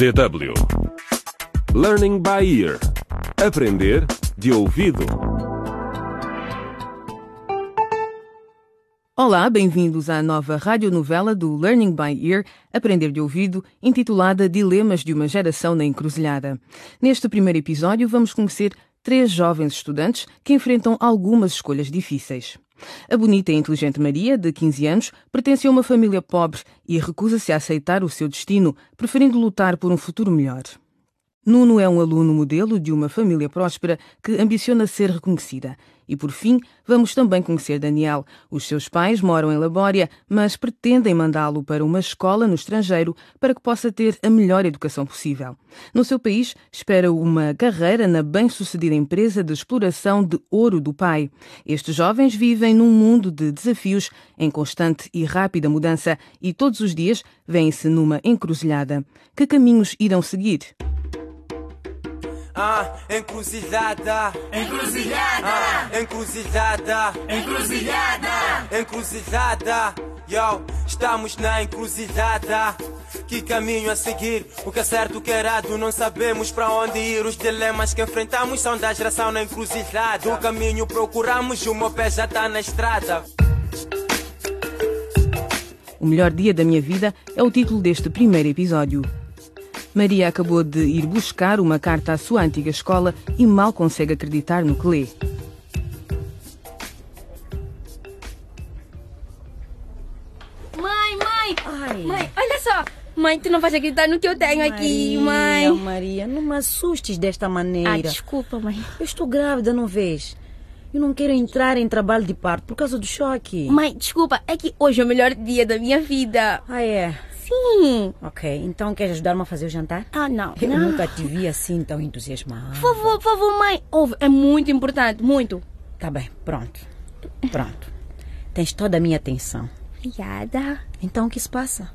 DW Learning by Ear Aprender de ouvido. Olá, bem-vindos à nova radionovela do Learning by Ear, Aprender de Ouvido, intitulada Dilemas de uma Geração na Encruzilhada. Neste primeiro episódio, vamos conhecer três jovens estudantes que enfrentam algumas escolhas difíceis. A bonita e inteligente Maria, de 15 anos, pertence a uma família pobre e recusa-se a aceitar o seu destino, preferindo lutar por um futuro melhor. Nuno é um aluno modelo de uma família próspera que ambiciona ser reconhecida. E por fim, vamos também conhecer Daniel. Os seus pais moram em Labória, mas pretendem mandá-lo para uma escola no estrangeiro para que possa ter a melhor educação possível. No seu país, espera uma carreira na bem-sucedida empresa de exploração de ouro do pai. Estes jovens vivem num mundo de desafios em constante e rápida mudança e todos os dias vêm-se numa encruzilhada. Que caminhos irão seguir? Ah, encruzilhada. Encruzilhada! Ah, encruzilhada. Encruzilhada! Encruzilhada. Yo, estamos na encruzilhada. Que caminho a seguir? O que é certo, o que é errado? Não sabemos para onde ir. Os dilemas que enfrentamos são da geração na encruzilhada. O caminho procuramos, o meu pé já está na estrada. O melhor dia da minha vida é o título deste primeiro episódio. Maria acabou de ir buscar uma carta à sua antiga escola e mal consegue acreditar no que lê. Mãe, mãe! Ai. Mãe, olha só! Mãe, tu não vais acreditar no que eu tenho aqui, Maria, mãe! Maria, não me assustes desta maneira. Ah, desculpa, mãe. Eu estou grávida, não vês? Eu não quero entrar em trabalho de parto por causa do choque. Mãe, desculpa, é que hoje é o melhor dia da minha vida. Ah, é? Sim! Ok, então queres ajudar-me a fazer o jantar? Ah, não. Eu não. nunca te vi assim tão entusiasmada. Por favor, por favor, mãe. Ouve, é muito importante, muito. Tá bem, pronto. Pronto. Tens toda a minha atenção. Obrigada. Então o que se passa?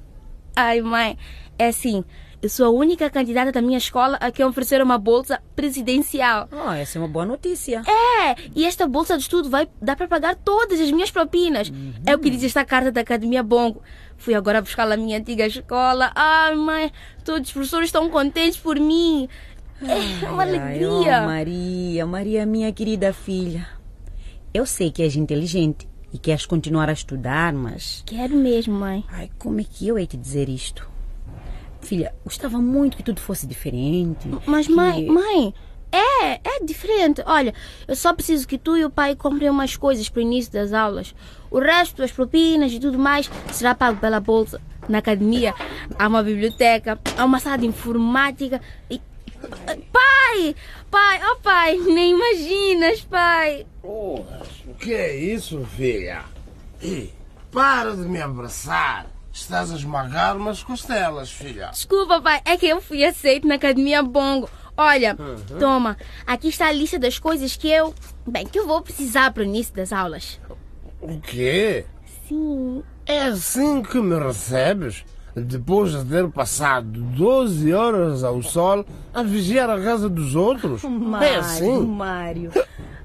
Ai, mãe, é assim. Eu sou a única candidata da minha escola a quem ofereceram uma bolsa presidencial. Oh, essa é uma boa notícia. É, e esta bolsa de estudo vai dar para pagar todas as minhas propinas. É o que diz esta carta da Academia Bongo. Fui agora buscá-la na minha antiga escola. Ai, mãe, todos os professores estão contentes por mim. É uma Ai, alegria. oh, Maria, Maria, minha querida filha. Eu sei que és inteligente e queres continuar a estudar, mas Quero mesmo, mãe. Ai, como é que eu hei te dizer isto? Filha, gostava muito que tudo fosse diferente. Mas, que- mãe, mãe, é, é diferente. Olha, eu só preciso que tu e o pai comprem umas coisas para o início das aulas. O resto, as propinas e tudo mais, será pago pela bolsa. Na academia há uma biblioteca, há uma sala de informática e... Pai! Pai, oh pai, nem imaginas, pai. Porras, o que é isso, filha? Ih, para de me abraçar. Estás a esmagar umas costelas, filha. Desculpa, pai, é que eu fui aceito na Academia Bongo. Olha, toma, aqui está a lista das coisas que eu... Bem, que eu vou precisar para o início das aulas. O quê? Sim, É assim que me recebes? Depois de ter passado 12 horas ao sol a vigiar a casa dos outros? Mário, É assim? Mário.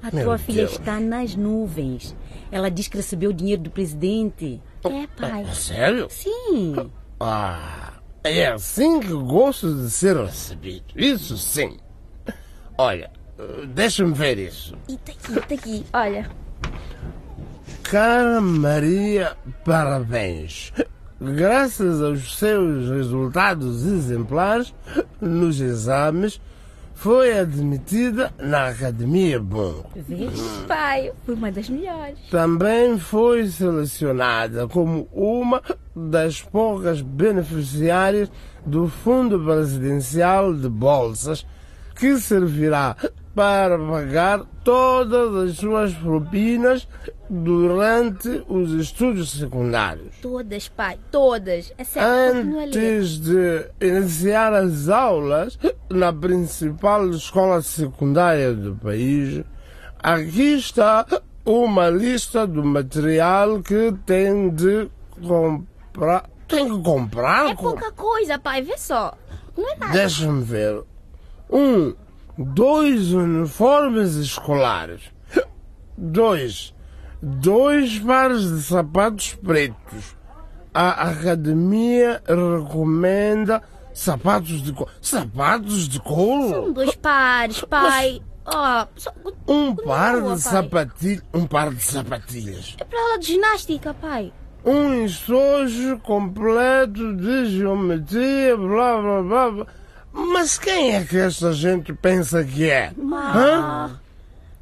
A Meu tua filha Deus. está nas nuvens. Ela diz que recebeu o dinheiro do presidente. é, pai. É sério? Sim. Ah, é assim que gosto de ser recebido. Isso sim. Olha, deixa-me ver isso. E tá aqui, tá aqui, olha. Cara Maria, parabéns. Graças aos seus resultados exemplares nos exames, foi admitida na Academia Bom. Vês? Pai, fui uma das melhores. Também foi selecionada como uma das poucas beneficiárias do Fundo Presidencial de Bolsas, que servirá para pagar todas as suas propinas durante os estudos secundários. Todas, pai, todas. É sério, ler. Antes de iniciar as aulas na principal escola secundária do país, aqui está uma lista do material que tem de comprar. Tem que comprar? É pouca coisa, pai, vê só. Não é nada. Deixa-me ver. Um, dois uniformes escolares. Dois, dois pares de sapatos pretos. A academia recomenda Sapatos de couro. Sapatos de couro? São dois pares, pai. Oh, só- Um par de pai. sapatilhas. Um par de sapatilhas. É para aula de ginástica, pai. Um estojo completo de geometria, blá blá blá. blá. Mas quem é que esta gente pensa que é? Hã?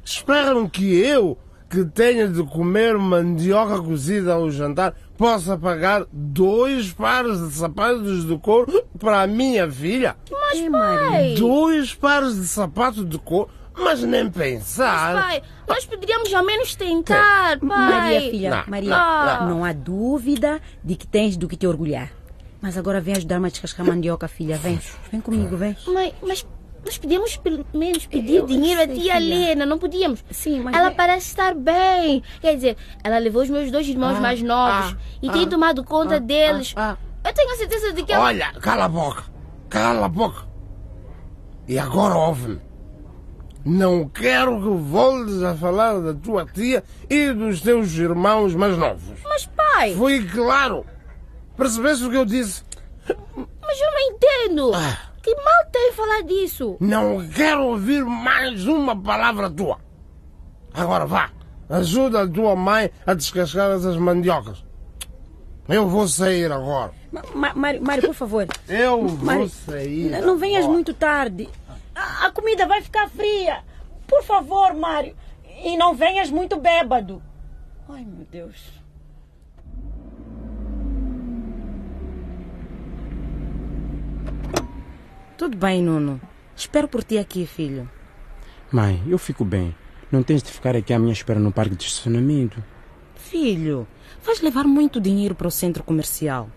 Esperam que eu, que tenha de comer mandioca cozida ao jantar, possa pagar dois pares de sapatos de couro para a minha filha? Mas, Maria. pai. Dois pares de sapatos de couro? Mas nem pensar. Pai, nós poderíamos ao menos tentar, pai. Maria, filha, Não, Maria, não, não há dúvida de que tens do que te orgulhar. Mas agora vem ajudar-me a descascar mandioca, filha. Vem, vem comigo, vem. Mãe, mas nós podíamos pelo menos pedir dinheiro à sei, tia filha. Helena, não podíamos? Sim, mas Ela é- parece estar bem. Quer dizer, ela levou os meus dois irmãos Ah, mais novos ah, e tem ah, tomado conta ah, deles. ah, Eu tenho a certeza de que ela. Olha, cala a boca. Cala a boca. E agora ouve-me. Não quero que voltes a falar da tua tia e dos teus irmãos mais novos. Mas, pai, Foi claro. Percebeste o que eu disse? mas eu não entendo. Ah. Que mal tem falar disso? Não quero ouvir mais uma palavra tua. Agora vá. Ajuda a tua mãe a descascar essas mandiocas. Eu vou sair agora. Ma- Mário, Mário, por favor. Eu vou Mário, sair. Não venhas agora. muito tarde. A, a comida vai ficar fria. Por favor, Mário. E não venhas muito bêbado. Ai, meu Deus. Tudo bem, Nuno. Espero por ti aqui, filho. Mãe, eu fico bem. Não tens de ficar aqui à minha espera no parque de estacionamento. Filho, vais levar muito dinheiro para o centro comercial.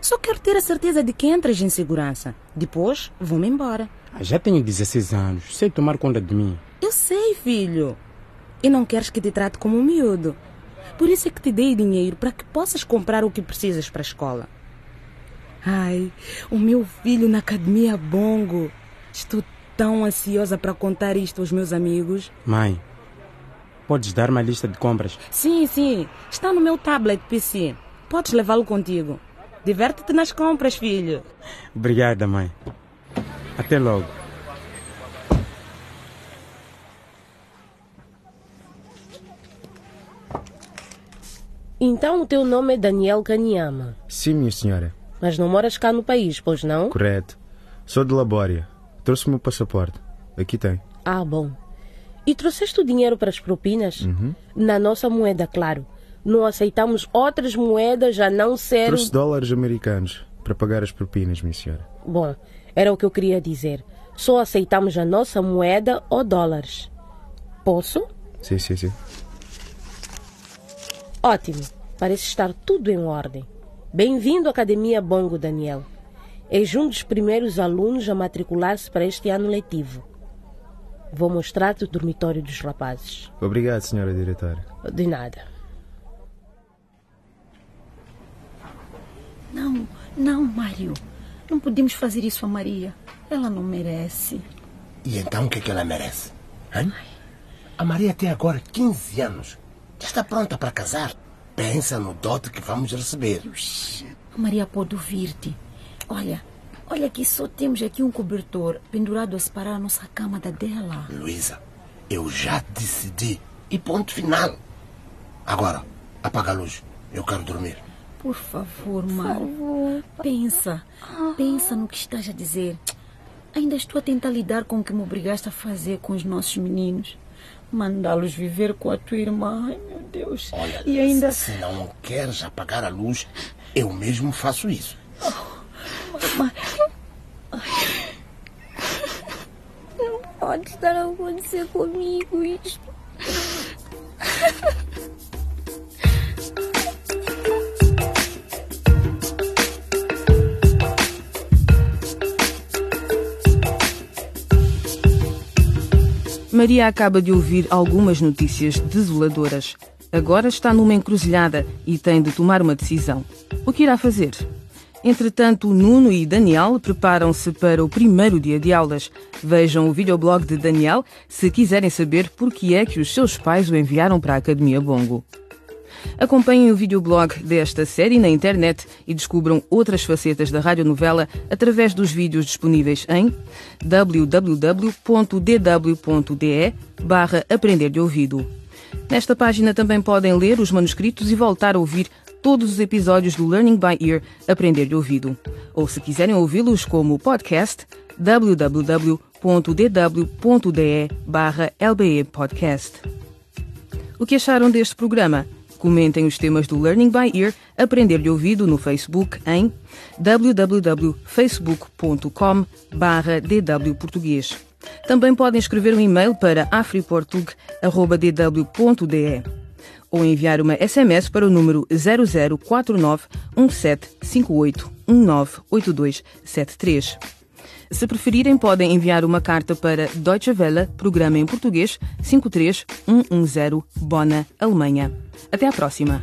Só quero ter a certeza de que entras em segurança. Depois, vou-me embora. Ah, Já tenho 16 anos, sei tomar conta de mim. Eu sei, filho. E não queres que te trate como um miúdo. Por isso é que te dei dinheiro para que possas comprar o que precisas para a escola. Ai, o meu filho na academia Bongo. Estou tão ansiosa para contar isto aos meus amigos. Mãe, podes dar-me a lista de compras? Sim, sim, está no meu tablet PC. Podes levá-lo contigo. Diverte-te nas compras, filho. Obrigada, mãe. Até logo. Então o teu nome é Daniel Kanyama, Sim, minha senhora. Mas não moras cá no país, pois não? Correto. Sou de Labória. Trouxe o meu passaporte. Aqui tem. Ah, bom. E trouxeste o dinheiro para as propinas? Uhum. Na nossa moeda, claro. Não aceitamos outras moedas a não ser. Trouxe dólares americanos para pagar as propinas, minha senhora. Bom, era o que eu queria dizer. Só aceitamos a nossa moeda ou dólares. Posso? Sim, sim, sim. Ótimo. Parece estar tudo em ordem. Bem-vindo à Academia Bongo, Daniel. És um dos primeiros alunos a matricular-se para este ano letivo. Vou mostrar-te o dormitório dos rapazes. Obrigado, senhora diretora. De nada. Não, não, Mário. Não podemos fazer isso a Maria. Ela não merece. E então o que, é que ela merece? Hã? A Maria tem agora 15 anos. Já está pronta para casar. Pensa no dote que vamos receber. Maria pode ouvir-te. Olha, olha que só temos aqui um cobertor pendurado a separar a nossa cama da dela. Luísa, eu já decidi. E ponto final. Agora, apaga a luz. Eu quero dormir. Por favor, Mário. Pensa. Pensa no que estás a dizer. Ainda estou a tentar lidar com o que me obrigaste a fazer com os nossos meninos. Mandá-los viver com a tua irmã. Ai, meu Deus. Olha, e ainda. se não queres apagar a luz, eu mesmo faço isso. Pode estar a acontecer comigo isto. Maria acaba de ouvir algumas notícias desoladoras. Agora está numa encruzilhada e tem de tomar uma decisão. O que irá fazer? Entretanto, Nuno e Daniel preparam-se para o primeiro dia de aulas. Vejam o videoblog de Daniel se quiserem saber por que é que os seus pais o enviaram para a Academia Bongo. Acompanhem o videoblog desta série na internet e descubram outras facetas da radionovela através dos vídeos disponíveis em www.dw.de barra Aprender de Ouvido. Nesta página também podem ler os manuscritos e voltar a ouvir todos os episódios do Learning by Ear Aprender de Ouvido. Ou se quiserem ouvi-los como podcast, www.dw.de barra LBE Podcast. O que acharam deste programa? Comentem os temas do Learning by Ear Aprender de Ouvido no Facebook em www.facebook.com barra DW Português. Também podem escrever um e-mail para afriportug.dw.de ou enviar uma SMS para o número 0049 1758 198273. Se preferirem, podem enviar uma carta para Deutsche Welle, programa em português 53110, Bona, Alemanha. Até à próxima!